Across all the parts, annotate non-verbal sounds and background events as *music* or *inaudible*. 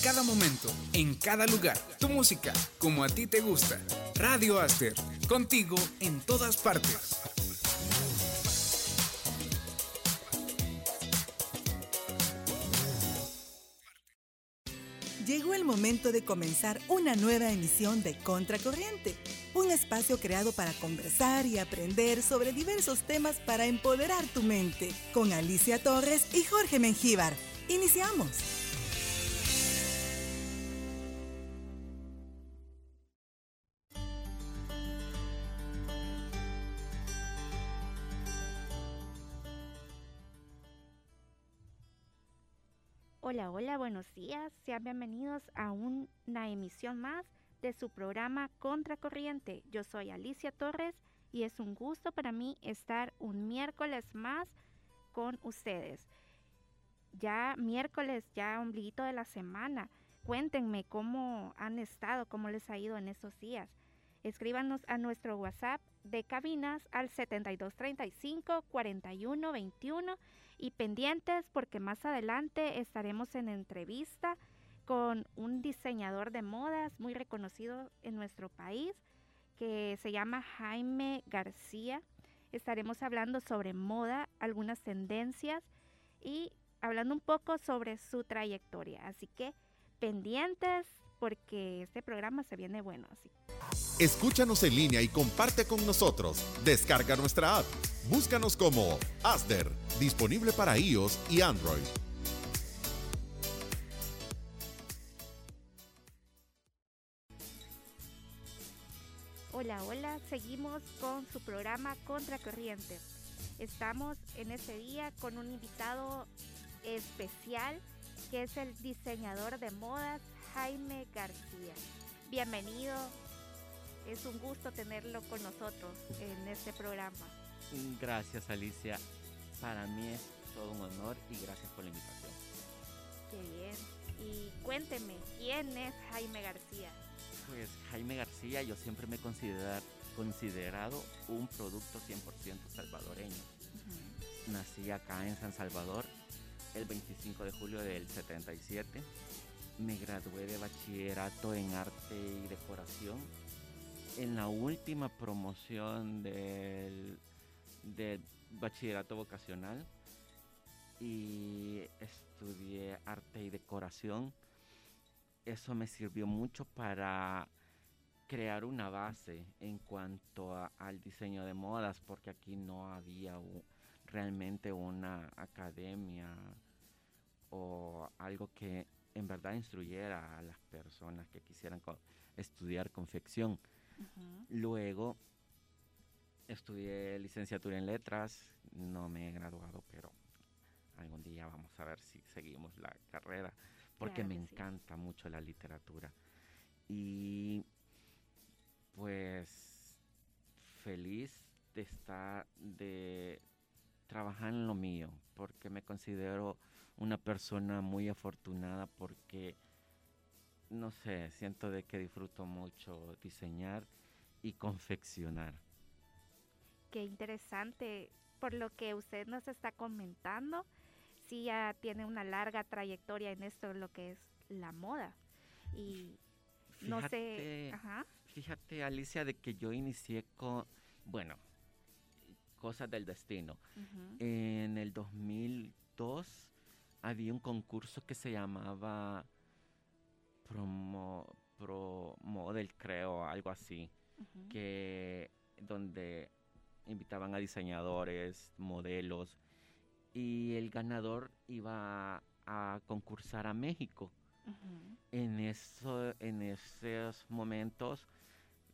cada momento, en cada lugar. Tu música, como a ti te gusta. Radio Aster, contigo en todas partes. Llegó el momento de comenzar una nueva emisión de Contracorriente, un espacio creado para conversar y aprender sobre diversos temas para empoderar tu mente, con Alicia Torres y Jorge Mengíbar. Iniciamos. Hola, hola, buenos días. Sean bienvenidos a una emisión más de su programa Contracorriente. Yo soy Alicia Torres y es un gusto para mí estar un miércoles más con ustedes. Ya miércoles, ya ombliguito de la semana. Cuéntenme cómo han estado, cómo les ha ido en estos días. Escríbanos a nuestro WhatsApp de cabinas al 7235 4121 y pendientes porque más adelante estaremos en entrevista con un diseñador de modas muy reconocido en nuestro país que se llama Jaime García. Estaremos hablando sobre moda, algunas tendencias y hablando un poco sobre su trayectoria. Así que pendientes porque este programa se viene bueno. Así. Escúchanos en línea y comparte con nosotros. Descarga nuestra app. Búscanos como Asder, disponible para iOS y Android. Hola, hola, seguimos con su programa Contracorriente. Estamos en este día con un invitado especial que es el diseñador de modas Jaime García. Bienvenido, es un gusto tenerlo con nosotros en este programa. Gracias Alicia, para mí es todo un honor y gracias por la invitación. Qué bien. Y cuénteme, ¿quién es Jaime García? Pues Jaime García yo siempre me he considerar, considerado un producto 100% salvadoreño. Nací acá en San Salvador el 25 de julio del 77. Me gradué de bachillerato en arte y decoración en la última promoción del, bachillerato vocacional y estudié arte y decoración. Eso me sirvió mucho para crear una base en cuanto al diseño de modas, porque aquí no había realmente una academia o algo que en verdad instruyera a las personas que quisieran estudiar confección. Luego estudié licenciatura en letras, no me he graduado, pero algún día vamos a ver si seguimos la carrera, porque me encanta mucho la literatura. Y pues feliz de estar, de trabajar en lo mío, porque me considero una persona muy afortunada porque no sé, siento de que disfruto mucho diseñar y confeccionar. Qué interesante. Por lo que usted nos está comentando, sí ya tiene una larga trayectoria en esto, lo que es la moda. Y no sé. Fíjate, Alicia, de que yo inicié con, bueno, cosas del destino. En el 2002 había un concurso que se llamaba promo, pro model, creo, algo así, que donde invitaban a diseñadores, modelos, y el ganador iba a, concursar a México. en, eso, en esos momentos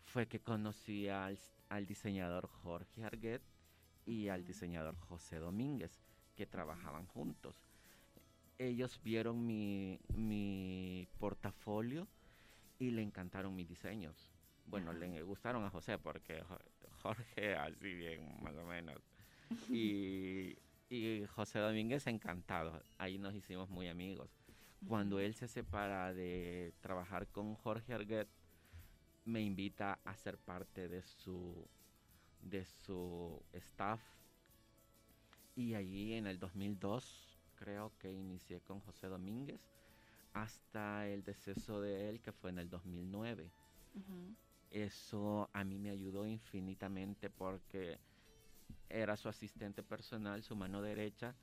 fue que conocí al, diseñador Jorge Arguet y al diseñador José Domínguez, que trabajaban juntos. Ellos vieron mi, mi portafolio y le encantaron mis diseños. Bueno, le gustaron a José porque Jorge así bien, más o menos. Y, y José Domínguez encantado. Ahí nos hicimos muy amigos. Cuando él se separa de trabajar con Jorge Arguet, me invita a ser parte de su, de su staff. Y allí en el 2002 creo que inicié con José Domínguez hasta el deceso de él, que fue en el 2009. Eso a mí me ayudó infinitamente porque era su asistente personal, su mano derecha,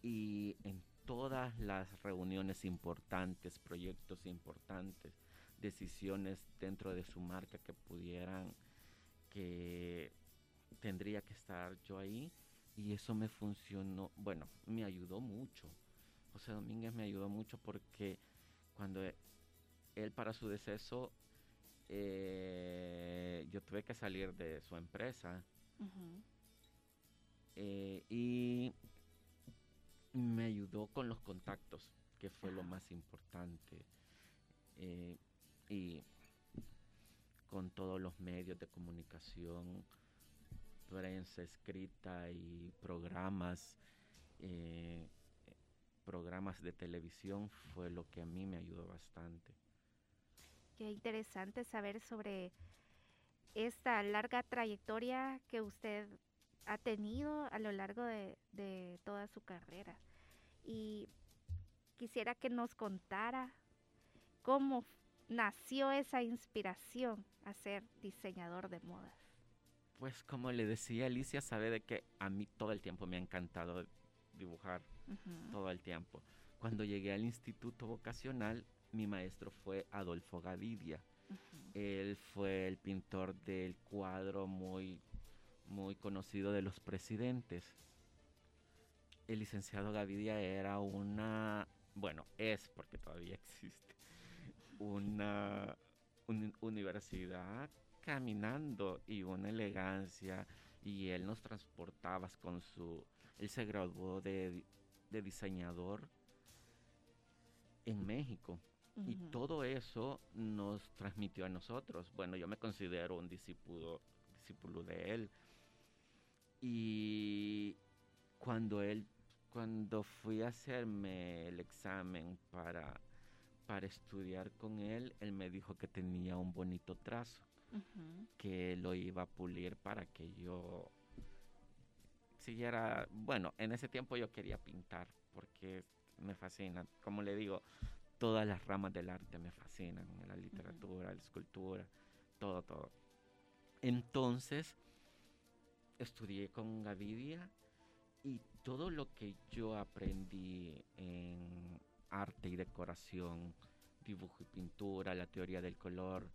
y en todas las reuniones importantes, proyectos importantes, decisiones dentro de su marca que pudieran, que tendría que estar yo ahí, y eso me funcionó, bueno, me ayudó mucho. José Domínguez me ayudó mucho porque cuando él para su deceso, eh, yo tuve que salir de su empresa eh, y me ayudó con los contactos, que fue lo más importante. Eh, y con todos los medios de comunicación, prensa escrita y programas, eh, programas de televisión, fue lo que a mí me ayudó bastante. Qué interesante saber sobre esta larga trayectoria que usted ha tenido a lo largo de, toda su carrera. Y quisiera que nos contara cómo nació esa inspiración a ser diseñador de modas. Pues como le decía Alicia, sabe de que a mí todo el tiempo me ha encantado dibujar, todo el tiempo. Cuando llegué al instituto vocacional, mi maestro fue Adolfo Gavidia. Él fue el pintor del cuadro muy muy conocido de los presidentes. El licenciado Gavidia era una, bueno, es porque todavía existe, una, universidad caminando y una elegancia y él nos transportaba con su, él se graduó de, diseñador en México. Y todo eso nos transmitió a nosotros. Bueno, yo me considero un discípulo, discípulo de él. Y cuando él, cuando fui a hacerme el examen para, para estudiar con él, él me dijo que tenía un bonito trazo, que lo iba a pulir para que yo siguiera, bueno, en ese tiempo yo quería pintar porque me fascina, como le digo, todas las ramas del arte me fascinan, la literatura, la escultura, todo, todo. Entonces, estudié con Gavidia y todo lo que yo aprendí en arte y decoración, dibujo y pintura, la teoría del color,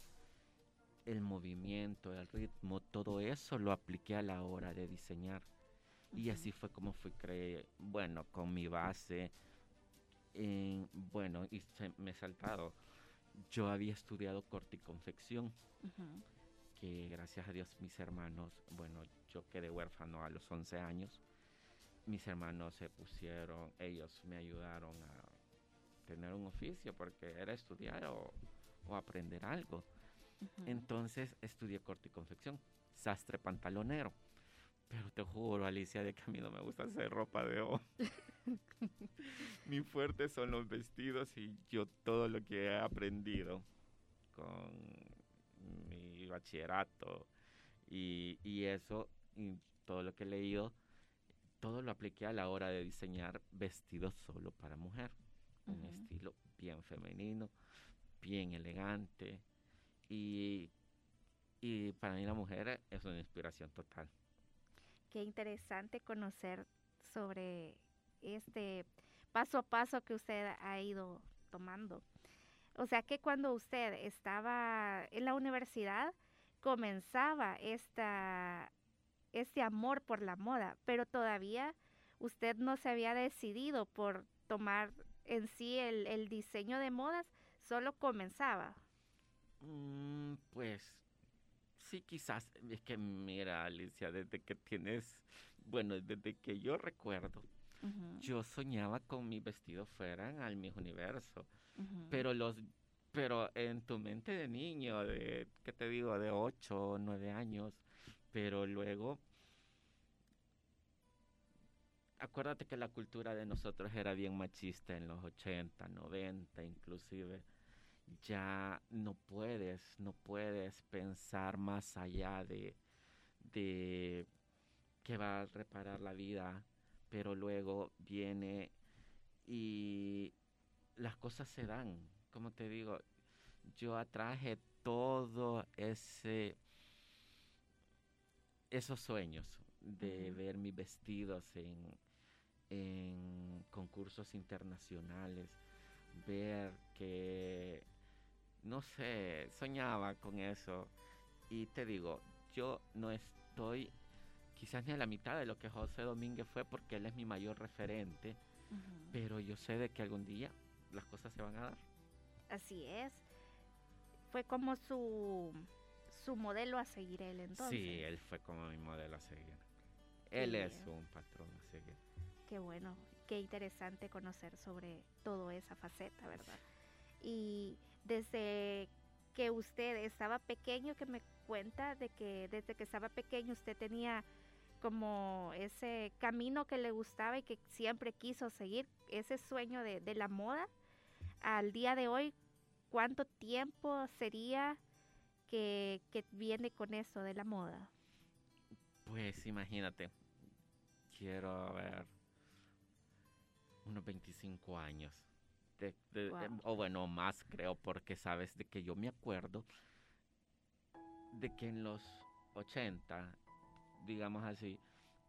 el movimiento, el ritmo, todo eso lo apliqué a la hora de diseñar. Y así fue como fui creé, bueno, con mi base, en, bueno, y me he saltado. Yo había estudiado corte y confección, que gracias a Dios mis hermanos, bueno, yo quedé huérfano a los 11 años. Mis hermanos se pusieron, ellos me ayudaron a tener un oficio porque era estudiar o, aprender algo. Entonces estudié corte y confección, sastre pantalonero. Pero te juro, Alicia, de que a mí no me gusta hacer ropa de hombre. *laughs* Mi fuerte son los vestidos y yo todo lo que he aprendido con mi bachillerato y, y eso y todo lo que he leído, todo lo apliqué a la hora de diseñar vestidos solo para mujer. Un estilo bien femenino, bien elegante. Y, y para mí la mujer es una inspiración total. Qué interesante conocer sobre este paso a paso que usted ha ido tomando. O sea que cuando usted estaba en la universidad, comenzaba esta este amor por la moda, pero todavía usted no se había decidido por tomar en sí el, diseño de modas, solo comenzaba. Mm, pues sí, quizás, es que mira, Alicia, desde que tienes, bueno, desde que yo recuerdo, yo soñaba con mi vestido fuera al mi universo, pero los pero en tu mente de niño, de, ¿qué te digo?, de 8 o 9 años, pero luego acuérdate que la cultura de nosotros era bien machista en los 80, 90 inclusive. Ya no puedes, no puedes pensar más allá de, de que va a reparar la vida, pero luego viene y las cosas se dan. Como te digo, yo atraje todo ese esos sueños de ver mis vestidos en, en concursos internacionales, ver que, no sé, soñaba con eso. Y te digo, yo no estoy quizás ni a la mitad de lo que José Domínguez fue porque él es mi mayor referente, pero yo sé de que algún día las cosas se van a dar. Así es. Fue como su, su modelo a seguir él entonces. Sí, él fue como mi modelo a seguir. Él es un patrón a seguir. Qué bueno, qué interesante conocer sobre toda esa faceta, ¿verdad? Y desde que usted estaba pequeño, que me cuenta de que desde que estaba pequeño usted tenía como ese camino que le gustaba y que siempre quiso seguir, ese sueño de, la moda, al día de hoy, ¿cuánto tiempo sería que, que viene con eso de la moda? Pues imagínate, quiero ver unos 25 años. O bueno, más creo, porque sabes de que yo me acuerdo de que en los 80, digamos así,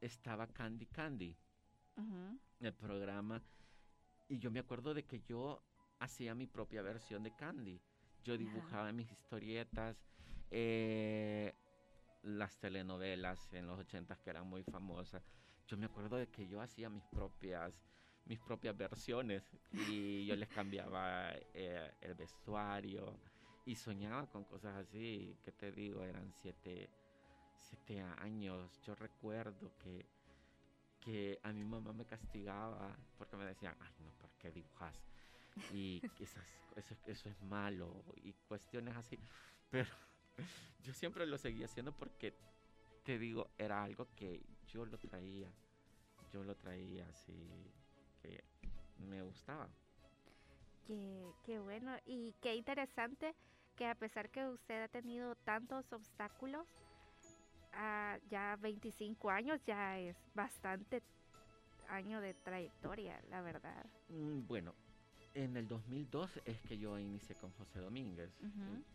estaba Candy Candy, el programa, y yo me acuerdo de que yo hacía mi propia versión de Candy. Yo dibujaba mis historietas, eh, las telenovelas en los 80 que eran muy famosas. Yo me acuerdo de que yo hacía mis propias mis propias versiones y yo les cambiaba eh, el vestuario y soñaba con cosas así, que te digo, eran siete, siete años. Yo recuerdo que, que a mi mamá me castigaba porque me decían, ay no, ¿por qué dibujas? Y esas, eso, eso es malo y cuestiones así. Pero *laughs* yo siempre lo seguía haciendo porque, te digo, era algo que yo lo traía. Yo lo traía así que me gustaba. Qué, qué bueno y qué interesante que a pesar que usted ha tenido tantos obstáculos, ah, ya 25 años ya es bastante año de trayectoria, la verdad. Mm, bueno, en el 2002 es que yo inicié con José Domínguez.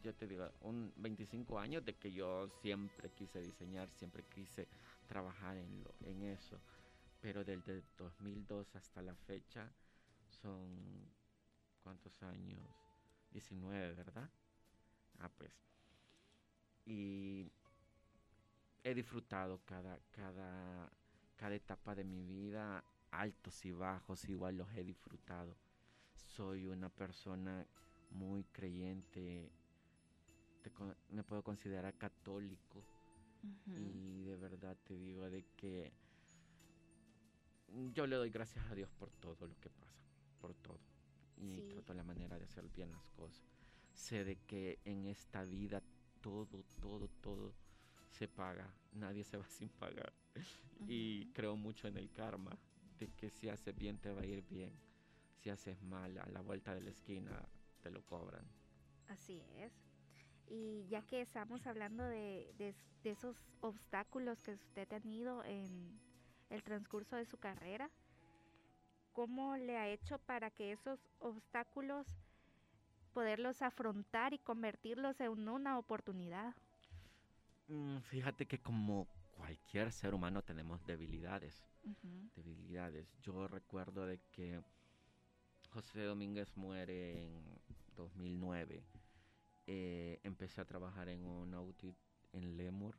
Yo te digo, un 25 años de que yo siempre quise diseñar, siempre quise trabajar en, lo, en eso pero desde 2002 hasta la fecha son, ¿cuántos años? 19, ¿verdad? Ah, pues. Y he disfrutado cada, cada, cada etapa de mi vida, altos y bajos, igual los he disfrutado. Soy una persona muy creyente, me puedo considerar católico y de verdad te digo de que yo le doy gracias a Dios por todo lo que pasa, por todo. Y trato la manera de hacer bien las cosas. Sé de que en esta vida todo, todo, todo se paga. Nadie se va *laughs* sin pagar. Y creo mucho en el karma, de que si haces bien te va a ir bien. Si haces mal, a la vuelta de la esquina te lo cobran. Así es. Y ya que estamos hablando de, de, de esos obstáculos que usted ha tenido en, el transcurso de su carrera? ¿Cómo le ha hecho para que esos obstáculos poderlos afrontar y convertirlos en una oportunidad? Mm, fíjate que como cualquier ser humano tenemos debilidades. Debilidades. Yo recuerdo de que José Domínguez muere en 2009. Eh, empecé a trabajar en un audit en Lemur,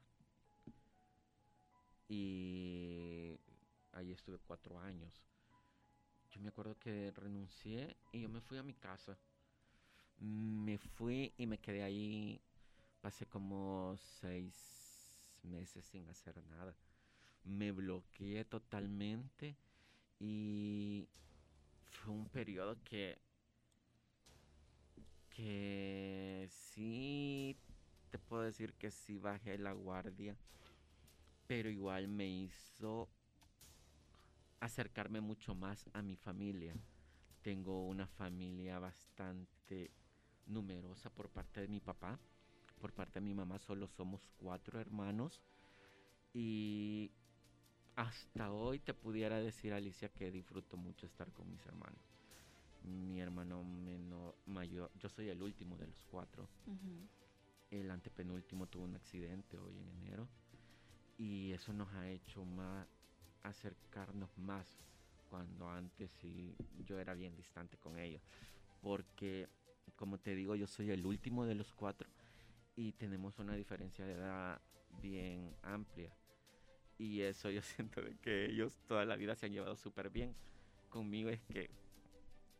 y ahí estuve cuatro años. Yo me acuerdo que renuncié y yo me fui a mi casa. Me fui y me quedé ahí, pasé como seis meses sin hacer nada. Me bloqueé totalmente y fue un periodo que que sí te puedo decir que sí bajé la guardia pero igual me hizo acercarme mucho más a mi familia. Tengo una familia bastante numerosa por parte de mi papá. Por parte de mi mamá solo somos cuatro hermanos. Y hasta hoy te pudiera decir, Alicia, que disfruto mucho estar con mis hermanos. mi hermano menor, mayor, yo soy el último de los cuatro. El antepenúltimo tuvo un accidente hoy en enero y eso nos ha hecho más acercarnos más cuando antes sí yo era bien distante con ellos. Porque, como te digo, yo soy el último de los cuatro y tenemos una diferencia de edad bien amplia. Y eso yo *laughs* siento que ellos toda la vida se han llevado súper bien. Conmigo es que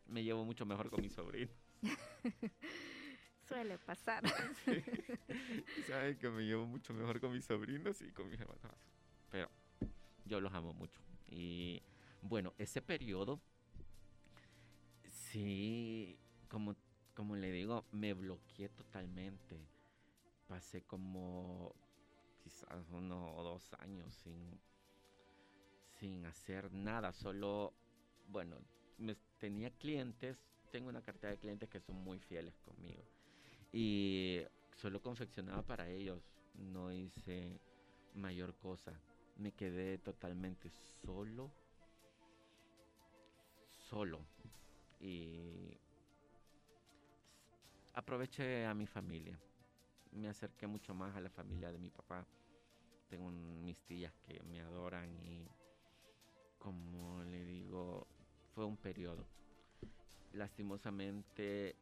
me llevo mucho mejor con mis sobrinos. *laughs* Suele pasar. *laughs* *laughs* Saben que me llevo mucho mejor con mis sobrinos y con mis hermanos. Pero yo los amo mucho. Y bueno, ese periodo, sí, como, como le digo, me bloqueé totalmente. Pasé como quizás uno o dos años sin, sin hacer nada, solo, bueno, tenía clientes, tengo una cartera de clientes que son muy fieles conmigo y solo confeccionaba para ellos, no hice mayor cosa, me quedé totalmente solo, solo. Y aproveché a mi familia, me acerqué mucho más a la familia de mi papá, tengo mis tías que me adoran y como le digo, fue un periodo. Lastimosamente,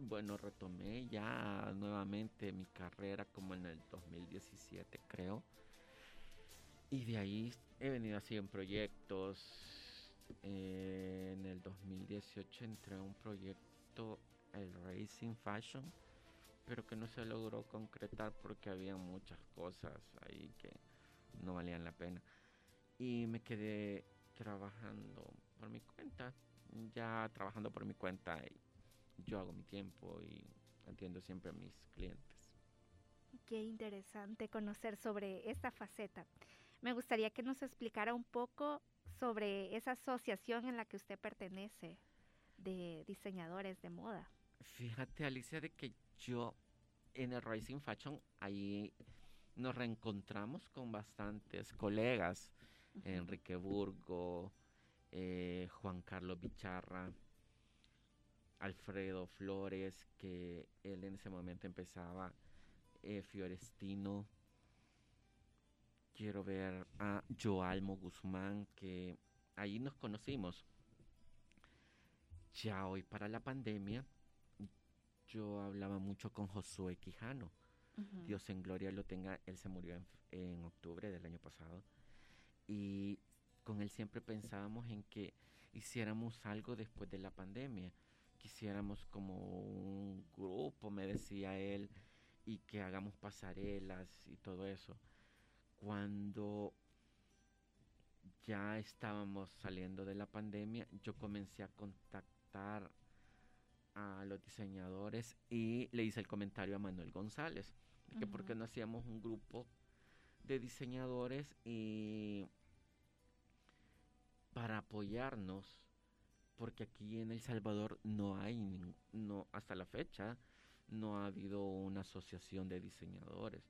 bueno, retomé ya nuevamente mi carrera como en el 2017, creo. Y de ahí he venido en proyectos. en el 2018 entré a un proyecto, el Racing Fashion, pero que no se logró concretar porque había muchas cosas ahí que no valían la pena. Y me quedé trabajando por mi cuenta, ya trabajando por mi cuenta y yo hago mi tiempo y atiendo siempre a mis clientes. Qué interesante conocer sobre esta faceta. Me gustaría que nos explicara un poco sobre esa asociación en la que usted pertenece de diseñadores de moda. Fíjate, Alicia, de que yo en el Rising Fashion ahí nos reencontramos con bastantes colegas. Enrique Burgo, eh, Juan Carlos Bicharra, Alfredo Flores, que él en ese momento empezaba, eh, Fiorestino. Quiero ver a Joalmo Guzmán, que ahí nos conocimos. Ya hoy para la pandemia, yo hablaba mucho con Josué Quijano. Dios en gloria lo tenga, él se murió en, en octubre del año pasado. Y con él siempre pensábamos en que hiciéramos algo después de la pandemia. Quisiéramos como un grupo, me decía él, y que hagamos pasarelas y todo eso. Cuando ya estábamos saliendo de la pandemia, yo comencé a contactar a los diseñadores y le hice el comentario a Manuel González, que por qué no hacíamos un grupo de diseñadores y para apoyarnos, porque aquí en El Salvador no hay, no, hasta la fecha, no ha habido una asociación de diseñadores.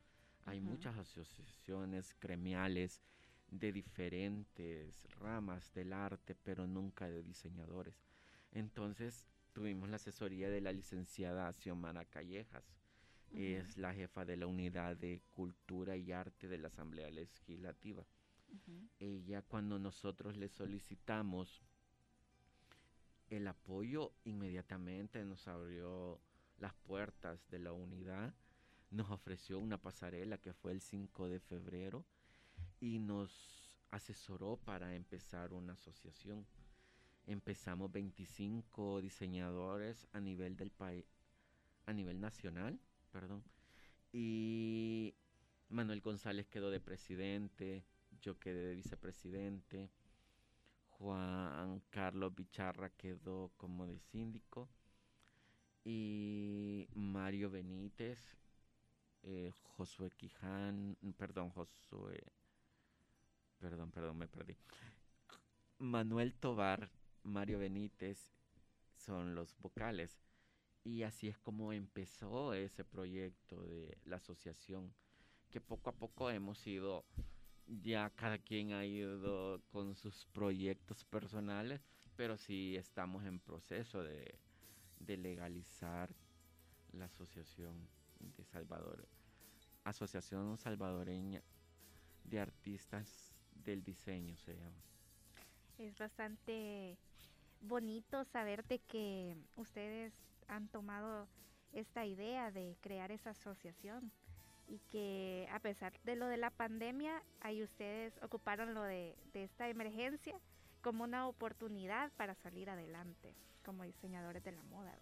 Hay muchas asociaciones gremiales de diferentes ramas del arte, pero nunca de diseñadores. Entonces tuvimos la asesoría de la licenciada Xiomara Callejas, es la jefa de la unidad de cultura y arte de la Asamblea Legislativa. Ella cuando nosotros le solicitamos el apoyo, inmediatamente nos abrió las puertas de la unidad, nos ofreció una pasarela que fue el 5 de febrero y nos asesoró para empezar una asociación. Empezamos 25 diseñadores a nivel del país, a nivel nacional, perdón, y Manuel González quedó de presidente, yo quedé de vicepresidente, Juan Carlos Bicharra quedó como de síndico y Mario Benítez, eh, Josué Quiján, perdón, Josué, perdón, perdón, me perdí. Manuel Tobar, Mario Benítez son los vocales. Y así es como empezó ese proyecto de la asociación, que poco a poco hemos ido ya cada quien ha ido con sus proyectos personales, pero sí estamos en proceso de, de legalizar la asociación de Salvador, Asociación Salvadoreña de Artistas del Diseño se llama. Es bastante bonito saber de que ustedes han tomado esta idea de crear esa asociación y que a pesar de lo de la pandemia, ahí ustedes ocuparon lo de, de esta emergencia como una oportunidad para salir adelante como diseñadores de la moda.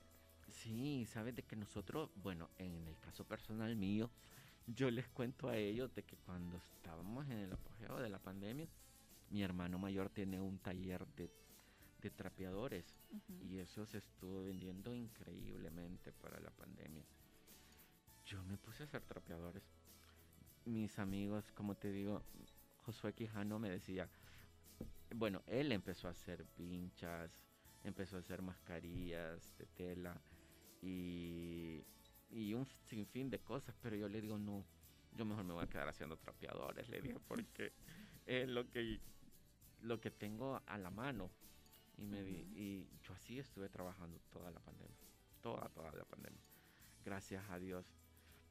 Sí, sabes de que nosotros, bueno, en el caso personal mío, yo les cuento a ellos de que cuando estábamos en el apogeo de la pandemia, mi hermano mayor tiene un taller de, de trapeadores y eso se estuvo vendiendo increíblemente para la pandemia. Yo me puse a hacer trapeadores. Mis amigos, como te digo, Josué Quijano me decía, bueno, él empezó a hacer pinchas, empezó a hacer mascarillas de tela y, y un sinfín de cosas, pero yo le digo, no, yo mejor me voy a quedar haciendo trapeadores, le dije, porque *laughs* es lo que, lo que tengo a la mano. Y, me y yo así estuve trabajando toda la pandemia, toda, toda la pandemia. Gracias a Dios,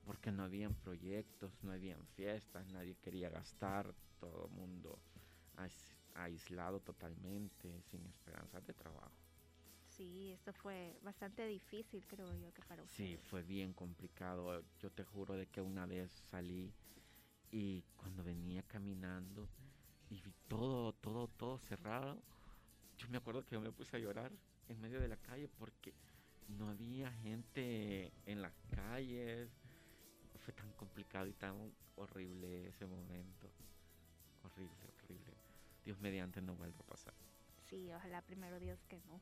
porque no habían proyectos, no habían fiestas, nadie quería gastar, todo el mundo aislado totalmente, sin esperanzas de trabajo. Sí, esto fue bastante difícil, creo yo, que para usted. Sí, fue bien complicado. Yo te juro de que una vez salí y cuando venía caminando y vi todo, todo, todo cerrado, yo me acuerdo que yo me puse a llorar en medio de la calle porque no había gente en las calles. Tan complicado y tan horrible ese momento. Horrible, horrible. Dios mediante no vuelva a pasar. Sí, ojalá primero Dios que no.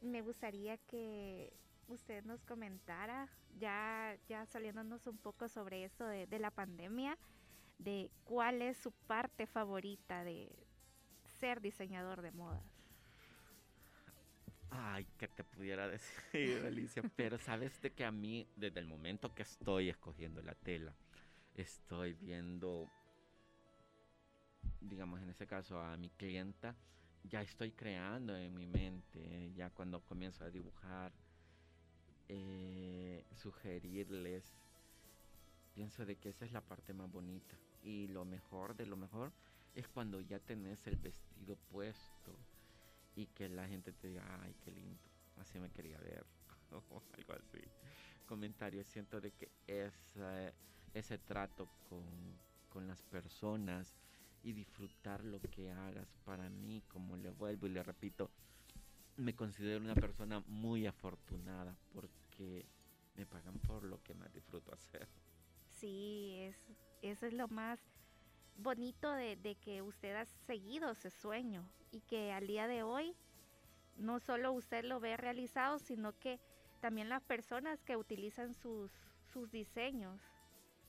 Me gustaría que usted nos comentara, ya, ya saliéndonos un poco sobre eso de, de la pandemia, de cuál es su parte favorita de ser diseñador de modas. Ay, que te pudiera *laughs* decir, Alicia, pero sabes de que a mí, desde el momento que estoy escogiendo la tela, estoy viendo digamos en ese caso a mi clienta, ya estoy creando en mi mente, ya cuando comienzo a dibujar, eh, sugerirles, pienso de que esa es la parte más bonita. Y lo mejor de lo mejor es cuando ya tenés el vestido puesto y que la gente te diga, ay, qué lindo, así me quería ver, *laughs* o algo así. Comentarios, siento de que ese, ese trato con, con las personas, y disfrutar lo que hagas. Para mí, como le vuelvo y le repito, me considero una persona muy afortunada porque me pagan por lo que más disfruto hacer. Sí, es, eso es lo más bonito de, que usted ha seguido ese sueño y que al día de hoy no solo usted lo ve realizado, sino que también las personas que utilizan sus, sus diseños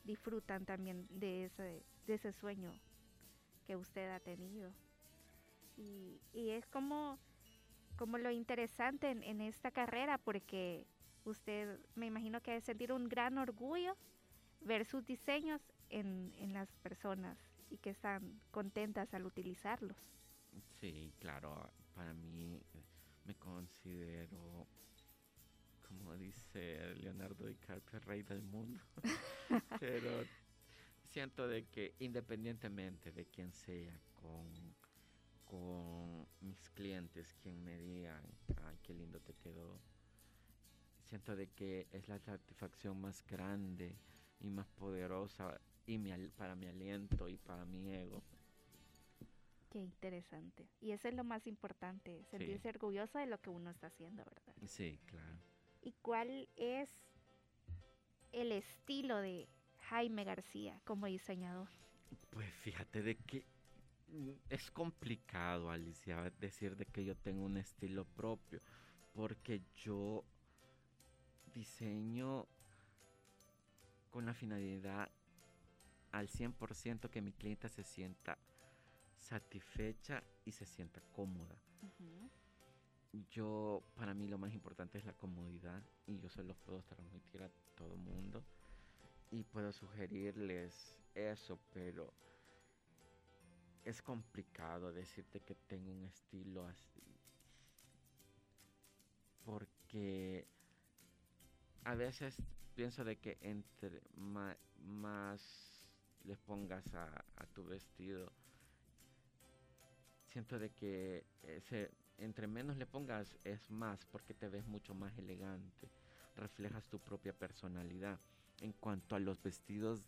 disfrutan también de ese, de ese sueño que usted ha tenido. Y, y es como, como lo interesante en, en, esta carrera, porque usted me imagino que ha de sentir un gran orgullo ver sus diseños en, en las personas y que están contentas al utilizarlos. Sí, claro, para mí me considero, como dice Leonardo DiCaprio, rey del mundo. *laughs* Pero siento de que independientemente de quién sea con, con mis clientes, quien me digan, ay, qué lindo te quedó, siento de que es la satisfacción más grande y más poderosa y mi, para mi aliento y para mi ego. Qué interesante. Y eso es lo más importante, sentirse sí. orgulloso de lo que uno está haciendo, ¿verdad? Sí, claro. ¿Y cuál es el estilo de Jaime García como diseñador? Pues fíjate de que es complicado, Alicia, decir de que yo tengo un estilo propio, porque yo diseño con la finalidad al 100% que mi clienta se sienta satisfecha y se sienta cómoda. Uh -huh. Yo, para mí lo más importante es la comodidad y yo se los puedo transmitir a todo mundo y puedo sugerirles eso, pero es complicado decirte que tengo un estilo así que a veces pienso de que entre más les pongas a, tu vestido, siento de que entre menos le pongas es más porque te ves mucho más elegante, reflejas tu propia personalidad. En cuanto a los vestidos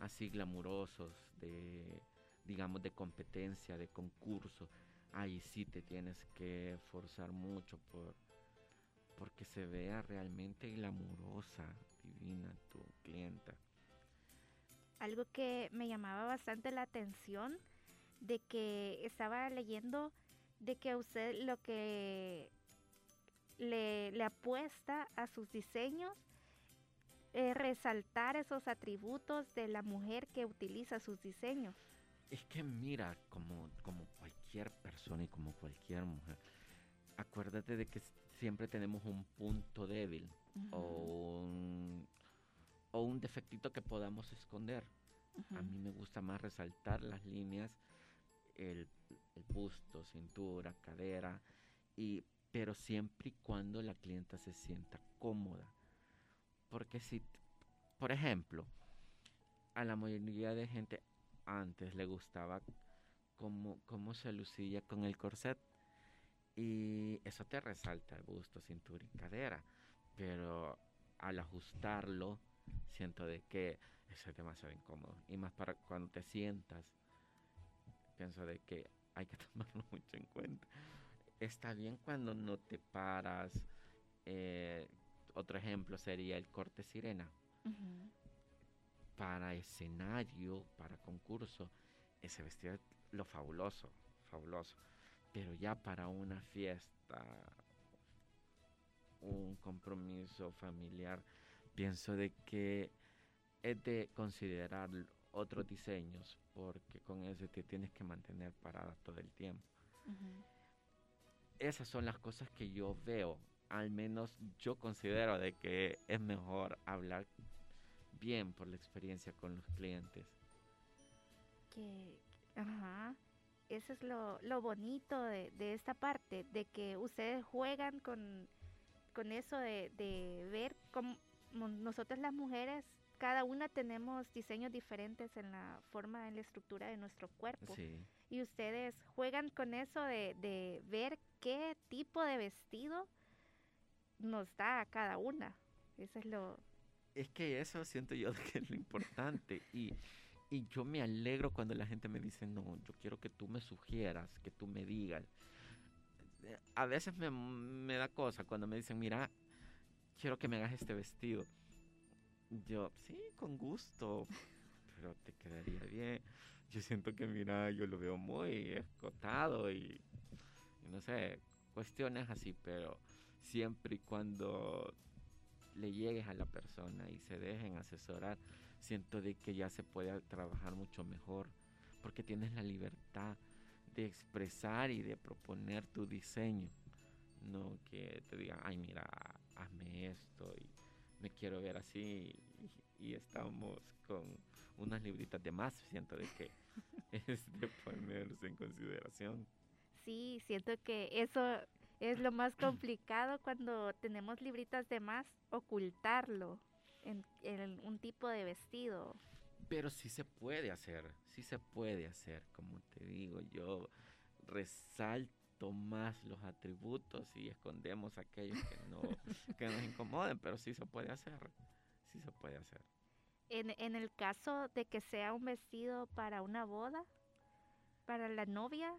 así glamurosos, de digamos de competencia, de concurso, ahí sí te tienes que forzar mucho por porque se vea realmente glamurosa, divina tu clienta. Algo que me llamaba bastante la atención de que estaba leyendo de que usted lo que le, le apuesta a sus diseños es resaltar esos atributos de la mujer que utiliza sus diseños. Es que mira, como, como cualquier persona y como cualquier mujer, acuérdate de que siempre tenemos un punto débil o, un, o un defectito que podamos esconder. A mí me gusta más resaltar las líneas, el, busto, cintura, cadera, y, pero siempre y cuando la clienta se sienta cómoda. Porque si, por ejemplo, a la mayoría de gente antes le gustaba cómo, cómo se lucía con el corset y eso te resalta el busto, cintura y cadera. Pero al ajustarlo, siento de que eso es demasiado incómodo. Y más para cuando te sientas, pienso de que hay que *laughs* tomarlo mucho en cuenta. Está bien cuando no te paras. Eh, otro ejemplo sería el corte sirena. Para escenario, para concurso, ese vestido es lo fabuloso, fabuloso. Pero ya para una fiesta, un compromiso familiar, pienso de que es de considerar otros diseños porque con ese te tienes que mantener parada todo el tiempo. Esas son las cosas que yo veo, al menos yo considero de que es mejor hablar bien por la experiencia con los clientes. Que, ajá, eso es lo, lo bonito de, de, esta parte, de que ustedes juegan con, con eso de, de ver cómo nosotras las mujeres, cada una tenemos diseños diferentes en la forma, en la estructura de nuestro cuerpo. Y ustedes juegan con eso de, de ver qué tipo de vestido nos da a cada una. Eso es lo... Es que eso siento yo *laughs* que es lo importante. y y yo me alegro cuando la gente me dice, no, yo quiero que tú me sugieras, que tú me digas. A veces me, da cosa cuando me dicen, mira, quiero que me hagas este vestido. Yo, sí, con gusto, pero te quedaría bien. Yo siento que, mira, yo lo veo muy escotado y, y no sé, cuestiones así, pero siempre y cuando le llegues a la persona y se dejen asesorar, siento de que ya se puede trabajar mucho mejor porque tienes la libertad de expresar y de proponer tu diseño. No que te digan, ay, mira, hazme esto y me quiero ver así y, estamos con unas libritas de más. Siento de que *laughs* es de ponerse en consideración. Sí, siento que eso es lo más complicado cuando tenemos libritas de más, ocultarlo en, un tipo de vestido. Pero sí se puede hacer, sí se puede hacer, como te digo, yo resalto más los atributos y escondemos aquellos que no *laughs* que nos incomoden, pero sí se puede hacer, sí se puede hacer. En, en el caso de que sea un vestido para una boda, para la novia,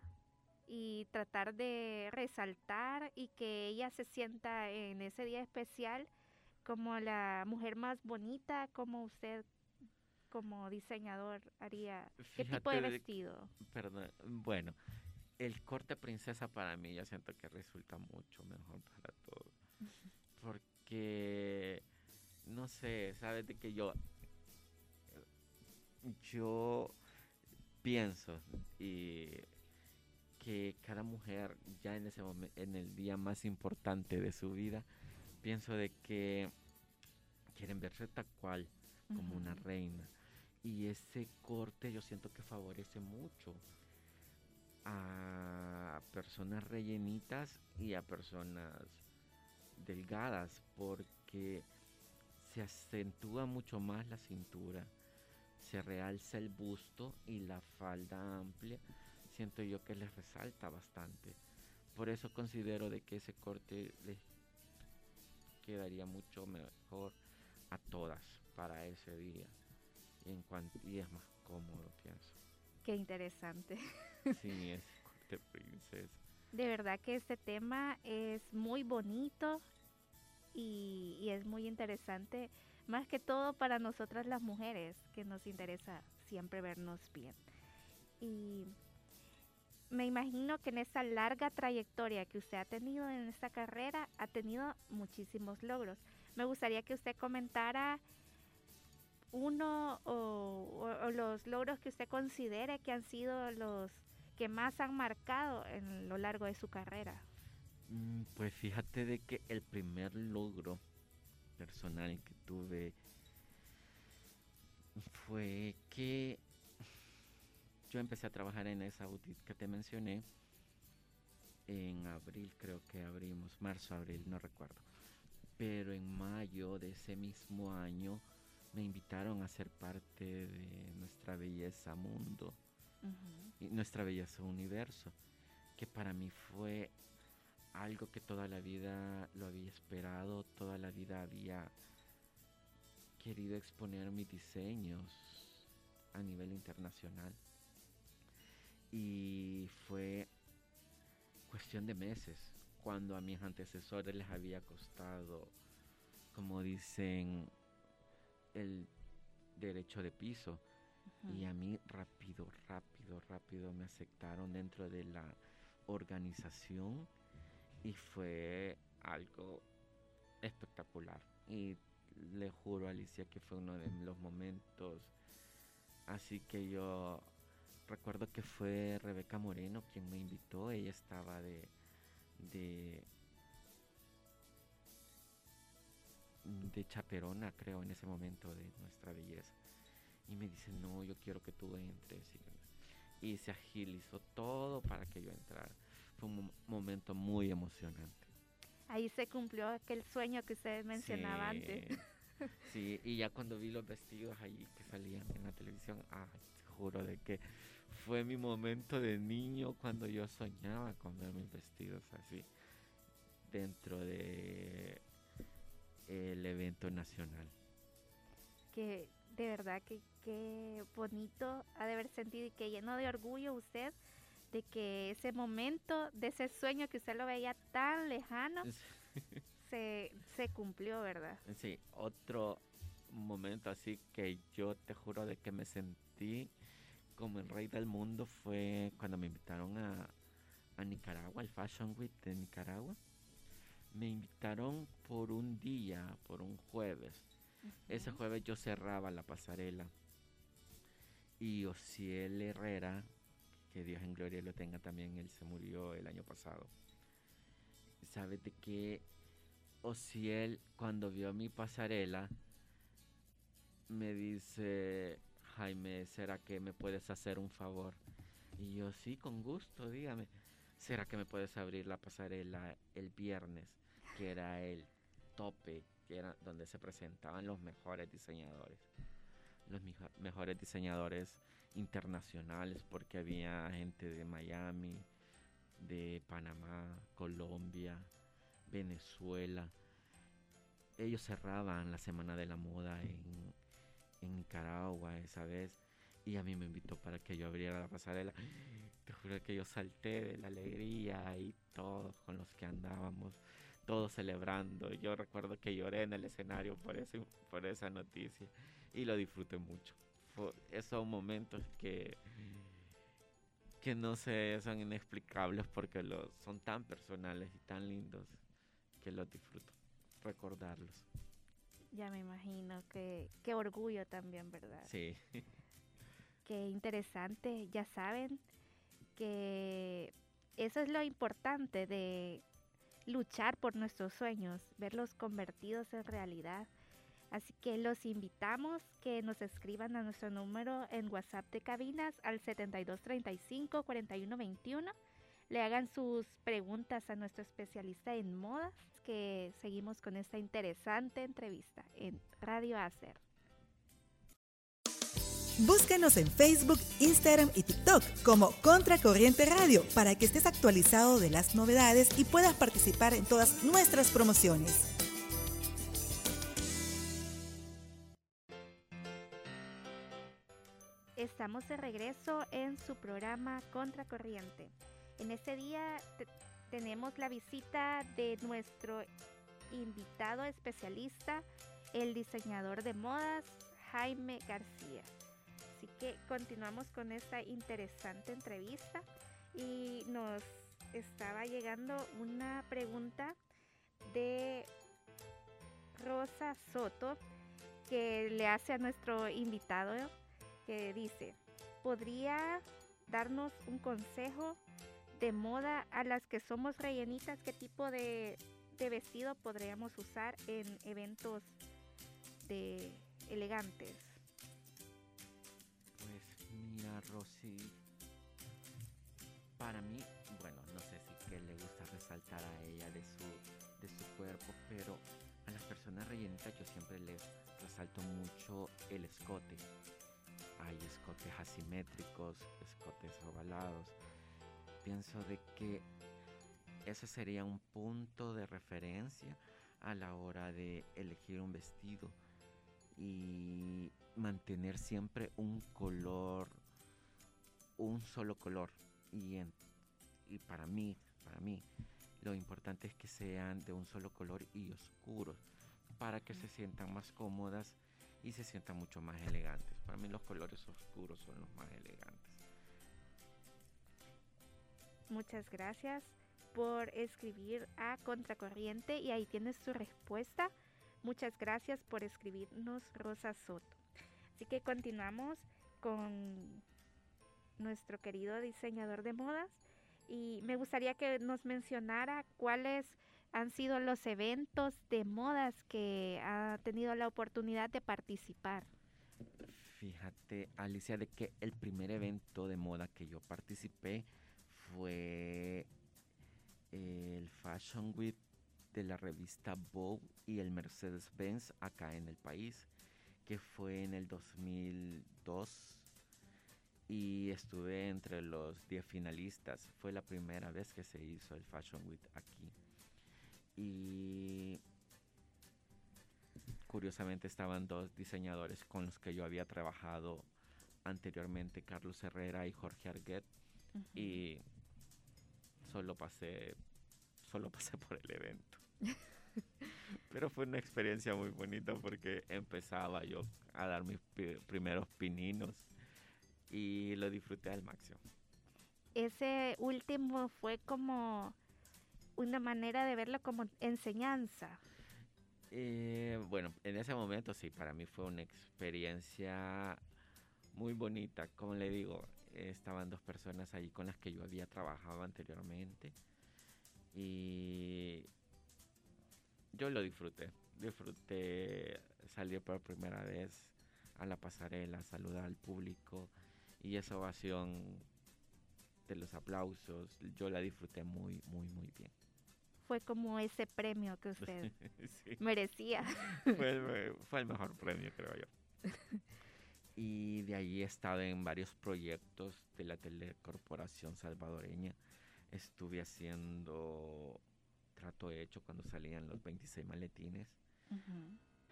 y tratar de resaltar y que ella se sienta en ese día especial como la mujer más bonita, como usted como diseñador haría? ¿Qué tipo de vestido? perdón, bueno, el corte princesa para mí ya siento que resulta mucho mejor para todos. Porque, no sé, sabes de que yo, yo pienso y que cada mujer ya en ese momento, en el día más importante de su vida, pienso de que quieren verse tal cual, como una reina. Y ese corte yo siento que favorece mucho a personas rellenitas y a personas delgadas porque se acentúa mucho más la cintura, se realza el busto y la falda amplia, siento yo que les resalta bastante. Por eso considero de que ese corte les quedaría mucho mejor a todas para ese día. Y, en y es más cómodo, pienso. Qué interesante. *laughs* Sí, corte princesa. De verdad que este tema es muy bonito y, es muy interesante, más que todo para nosotras las mujeres, que nos interesa siempre vernos bien. Y me imagino que en esa larga trayectoria que usted ha tenido en esta carrera, ha tenido muchísimos logros. Me gustaría que usted comentara uno o, los logros que usted considere que han sido los que más han marcado en lo largo de su carrera. Mm, pues fíjate de que el primer logro personal que tuve fue que yo empecé a trabajar en esa audit que te mencioné en abril, creo que abrimos, marzo, abril, no recuerdo. Pero en mayo de ese mismo año me invitaron a ser parte de nuestra belleza mundo y nuestra belleza universo, que para mí fue algo que toda la vida lo había esperado, toda la vida había querido exponer mis diseños a nivel internacional y fue cuestión de meses cuando a mis antecesores les había costado, como dicen, el derecho de piso. Y a mí rápido, rápido, rápido me aceptaron dentro de la organización y fue algo espectacular. Y le juro a Alicia que fue uno de los momentos así que yo recuerdo que fue Rebeca Moreno quien me invitó, ella estaba de, de, de chaperona, creo, en ese momento de nuestra belleza. Y me dice, no, yo quiero que tú entres. Y, y se agilizó todo para que yo entrara. Fue un momento muy emocionante. Ahí se cumplió aquel sueño que usted mencionaba sí, antes. *laughs* sí, y ya cuando vi los vestidos ahí que salían en la televisión, ah, juro de que fue mi momento de niño cuando yo soñaba con ver mis vestidos así dentro de el evento nacional. Que de verdad que qué bonito ha de haber sentido y que lleno de orgullo usted de que ese momento, de ese sueño que usted lo veía tan lejano, *laughs* se, se cumplió, ¿verdad? Sí, otro momento así que yo te juro de que me sentí como el rey del mundo fue cuando me invitaron a, a Nicaragua, al Fashion Week de Nicaragua. Me invitaron por un día, por un jueves. Uh -huh. Ese jueves yo cerraba la pasarela. Y Ociel Herrera, que Dios en gloria lo tenga también, él se murió el año pasado. ¿Sabes de qué? Ociel, cuando vio mi pasarela, me dice, Jaime, ¿será que me puedes hacer un favor? Y yo, sí, con gusto, dígame. ¿Será que me puedes abrir la pasarela el viernes? Que era el tope, que era donde se presentaban los mejores diseñadores. Los mejores diseñadores internacionales, porque había gente de Miami, de Panamá, Colombia, Venezuela. Ellos cerraban la Semana de la Moda en, en Nicaragua esa vez y a mí me invitó para que yo abriera la pasarela. Te juro que yo salté de la alegría y todos con los que andábamos, todos celebrando. Yo recuerdo que lloré en el escenario por, ese, por esa noticia y lo disfruté mucho. Fue, esos momentos que, que no sé, son inexplicables porque los, son tan personales y tan lindos que los disfruto, recordarlos. Ya me imagino que qué orgullo también, ¿verdad? Sí. Qué interesante, ya saben que eso es lo importante de luchar por nuestros sueños, verlos convertidos en realidad. Así que los invitamos que nos escriban a nuestro número en WhatsApp de cabinas al 7235-4121 le hagan sus preguntas a nuestro especialista en modas, que seguimos con esta interesante entrevista en Radio Acer. Búscanos en Facebook, Instagram y TikTok como Contracorriente Radio para que estés actualizado de las novedades y puedas participar en todas nuestras promociones. Estamos de regreso en su programa Contracorriente. En este día tenemos la visita de nuestro invitado especialista, el diseñador de modas, Jaime García. Así que continuamos con esta interesante entrevista y nos estaba llegando una pregunta de Rosa Soto que le hace a nuestro invitado que dice, ¿podría darnos un consejo de moda a las que somos rellenitas? ¿Qué tipo de, de vestido podríamos usar en eventos de elegantes? Mira, Rosy, para mí, bueno, no sé si que le gusta resaltar a ella de su, de su cuerpo, pero a las personas rellenitas yo siempre les resalto mucho el escote. Hay escotes asimétricos, escotes ovalados. Pienso de que ese sería un punto de referencia a la hora de elegir un vestido y mantener siempre un color, un solo color. Y, y para mí, para mí, lo importante es que sean de un solo color y oscuros, para que se sientan más cómodas y se sientan mucho más elegantes. Para mí los colores oscuros son los más elegantes. Muchas gracias por escribir a Contracorriente y ahí tienes tu respuesta. Muchas gracias por escribirnos Rosa Soto. Así que continuamos con nuestro querido diseñador de modas y me gustaría que nos mencionara cuáles han sido los eventos de modas que ha tenido la oportunidad de participar. Fíjate, Alicia, de que el primer evento de moda que yo participé fue el Fashion Week de la revista Vogue y el Mercedes-Benz acá en el país, que fue en el 2002 y estuve entre los 10 finalistas. Fue la primera vez que se hizo el Fashion Week aquí. Y curiosamente estaban dos diseñadores con los que yo había trabajado anteriormente, Carlos Herrera y Jorge Arguet. Y solo pasé, solo pasé por el evento. *laughs* Pero fue una experiencia muy bonita porque empezaba yo a dar mis primeros pininos y lo disfruté al máximo. Ese último fue como una manera de verlo como enseñanza. Eh, bueno, en ese momento sí, para mí fue una experiencia muy bonita. Como le digo, estaban dos personas ahí con las que yo había trabajado anteriormente y yo lo disfruté. Disfruté salir por primera vez a la pasarela, saludar al público y esa ovación de los aplausos, yo la disfruté muy, muy, muy bien. Fue como ese premio que *laughs* usted merecía. *laughs* Fue, fue, el mejor premio, creo yo. *laughs* y de ahí he estado en varios proyectos de la telecorporación salvadoreña. Estuve haciendo trato hecho cuando salían los 26 maletines.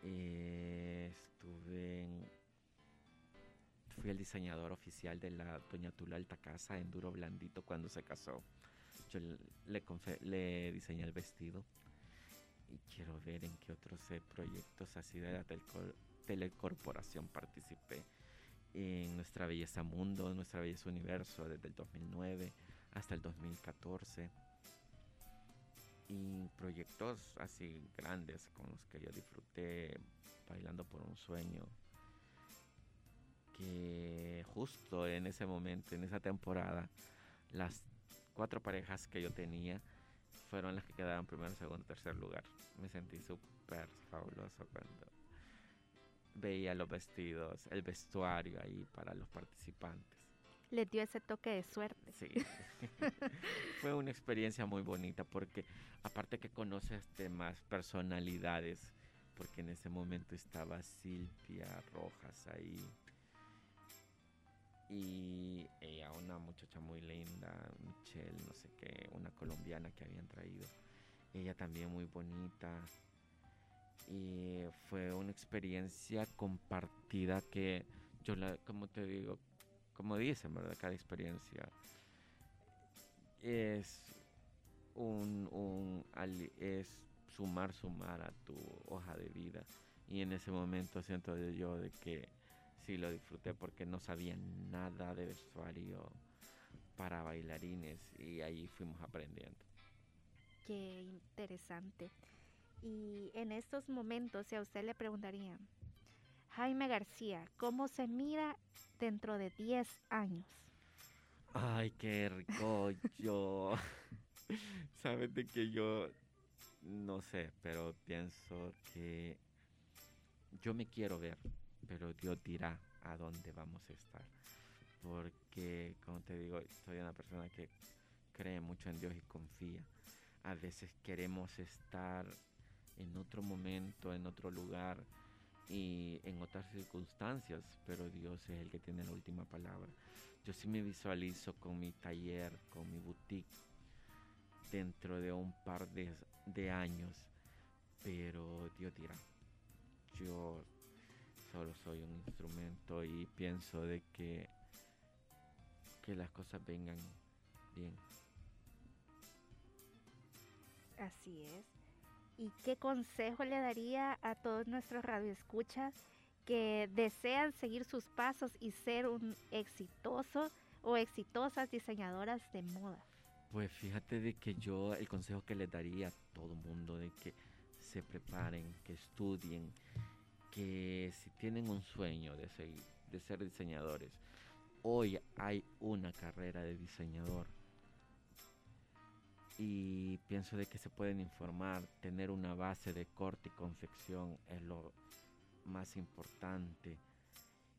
Eh, estuve en, fui el diseñador oficial de la Doña Tula Alta Casa en Duro Blandito cuando se casó. Yo le, le diseñé el vestido y quiero ver en qué otros eh, proyectos así de la telecorporación participé. En Nuestra Belleza Mundo, Nuestra Belleza Universo, desde el 2009 hasta el 2014 y proyectos así grandes con los que yo disfruté bailando por un sueño que justo en ese momento, en esa temporada, las cuatro parejas que yo tenía fueron las que quedaron primero, segundo, tercer lugar. Me sentí súper fabuloso cuando veía los vestidos, el vestuario ahí para los participantes. le dio ese toque de suerte. Sí, *laughs* fue una experiencia muy bonita porque aparte que conoces más personalidades, porque en ese momento estaba Silvia Rojas ahí y ella, una muchacha muy linda, Michelle, no sé qué, una colombiana que habían traído. Ella también muy bonita. Y fue una experiencia compartida que yo como te digo, como dicen, ¿verdad? Cada experiencia es un, un es sumar, sumar a tu hoja de vida. Y en ese momento siento yo de que sí lo disfruté porque no sabía nada de vestuario para bailarines y ahí fuimos aprendiendo. Qué interesante. Y en estos momentos, si a usted le preguntaría, Jaime García, ¿cómo se mira dentro de 10 años? Ay, qué rico. yo, *laughs* sabes de que yo, no sé, pero pienso que yo me quiero ver pero Dios dirá a dónde vamos a estar. Porque, como te digo, soy una persona que cree mucho en Dios y confía. A veces queremos estar en otro momento, en otro lugar y en otras circunstancias, pero Dios es el que tiene la última palabra. Yo sí me visualizo con mi taller, con mi boutique, dentro de un par de, de años, pero Dios dirá. Yo solo soy un instrumento y pienso de que, que las cosas vengan bien. Así es. ¿Y qué consejo le daría a todos nuestros radioescuchas que desean seguir sus pasos y ser un exitoso o exitosas diseñadoras de moda? Pues fíjate de que yo el consejo que les daría a todo mundo de que se preparen, que estudien, que si tienen un sueño de, de ser diseñadores, hoy hay una carrera de diseñador. Y pienso de que se pueden informar, tener una base de corte y confección es lo más importante.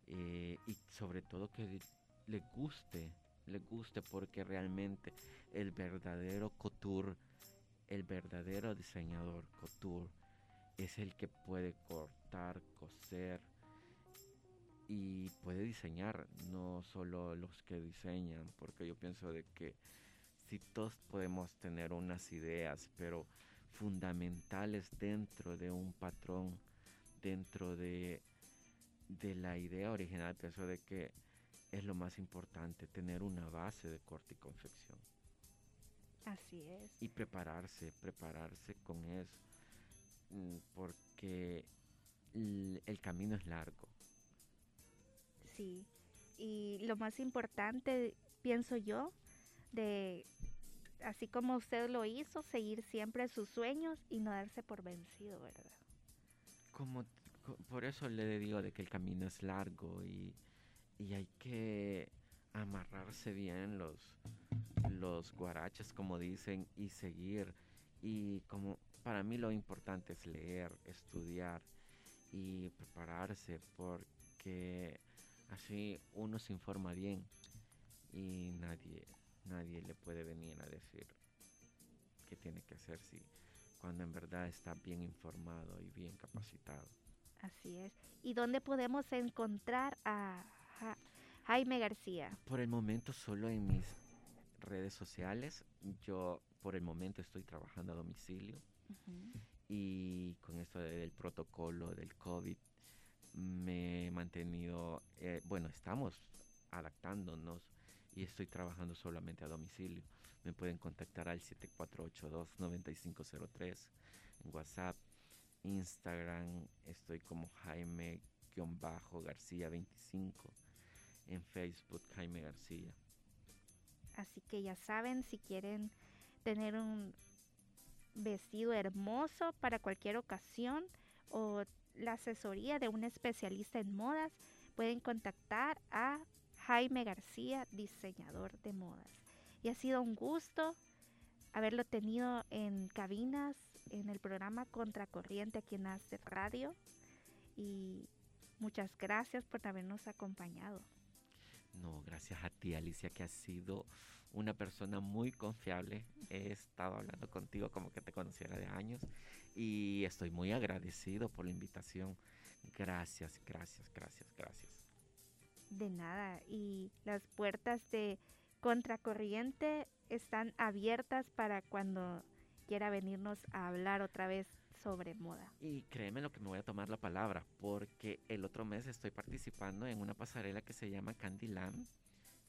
Eh, y sobre todo que le guste, le guste porque realmente el verdadero couture, el verdadero diseñador couture es el que puede cortar, coser y puede diseñar, no solo los que diseñan, porque yo pienso de que si todos podemos tener unas ideas, pero fundamentales dentro de un patrón, dentro de, de la idea original, pienso de que es lo más importante, tener una base de corte y confección. Así es. Y prepararse, prepararse con eso Mm, porque el camino es largo. Sí, y lo más importante, pienso yo, de así como usted lo hizo, seguir siempre sus sueños y no darse por vencido, ¿verdad? Como por eso le digo de que el camino es largo y, y hay que amarrarse bien los los guaraches como dicen y seguir y como para mí lo importante es leer, estudiar y prepararse porque así uno se informa bien y nadie, nadie le puede venir a decir qué tiene que hacer si cuando en verdad está bien informado y bien capacitado. Así es. ¿Y dónde podemos encontrar a Jaime García? Por el momento solo en mis redes sociales. Yo por el momento estoy trabajando a domicilio y con esto del protocolo del COVID me he mantenido, eh, bueno, estamos adaptándonos y estoy trabajando solamente a domicilio. Me pueden contactar al 7482-9503 en WhatsApp, Instagram, estoy como Jaime-García 25, en Facebook Jaime García. Así que ya saben, si quieren tener un vestido hermoso para cualquier ocasión o la asesoría de un especialista en modas, pueden contactar a Jaime García, diseñador de modas. Y ha sido un gusto haberlo tenido en cabinas en el programa Contracorriente aquí en Aster Radio. Y muchas gracias por habernos acompañado. Gracias a ti, Alicia, que has sido una persona muy confiable. He estado hablando contigo como que te conociera de años y estoy muy agradecido por la invitación. Gracias, gracias, gracias, gracias. De nada, y las puertas de Contracorriente están abiertas para cuando quiera venirnos a hablar otra vez sobre moda. Y créeme lo que me voy a tomar la palabra, porque el otro mes estoy participando en una pasarela que se llama Candyland,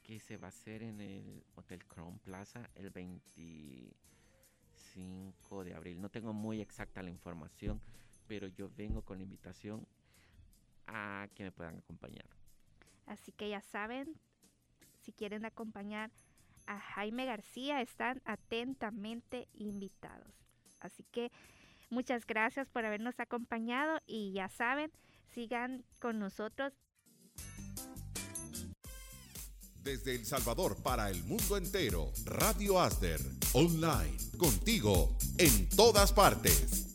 que se va a hacer en el Hotel Crown Plaza el 25 de abril. No tengo muy exacta la información, pero yo vengo con invitación a que me puedan acompañar. Así que ya saben, si quieren acompañar a Jaime García, están atentamente invitados. Así que muchas gracias por habernos acompañado y ya saben, sigan con nosotros. Desde El Salvador para el mundo entero, Radio Aster, online, contigo, en todas partes.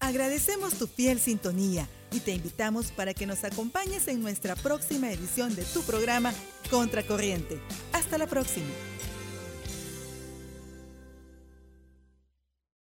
Agradecemos tu fiel sintonía y te invitamos para que nos acompañes en nuestra próxima edición de tu programa Contracorriente. Hasta la próxima.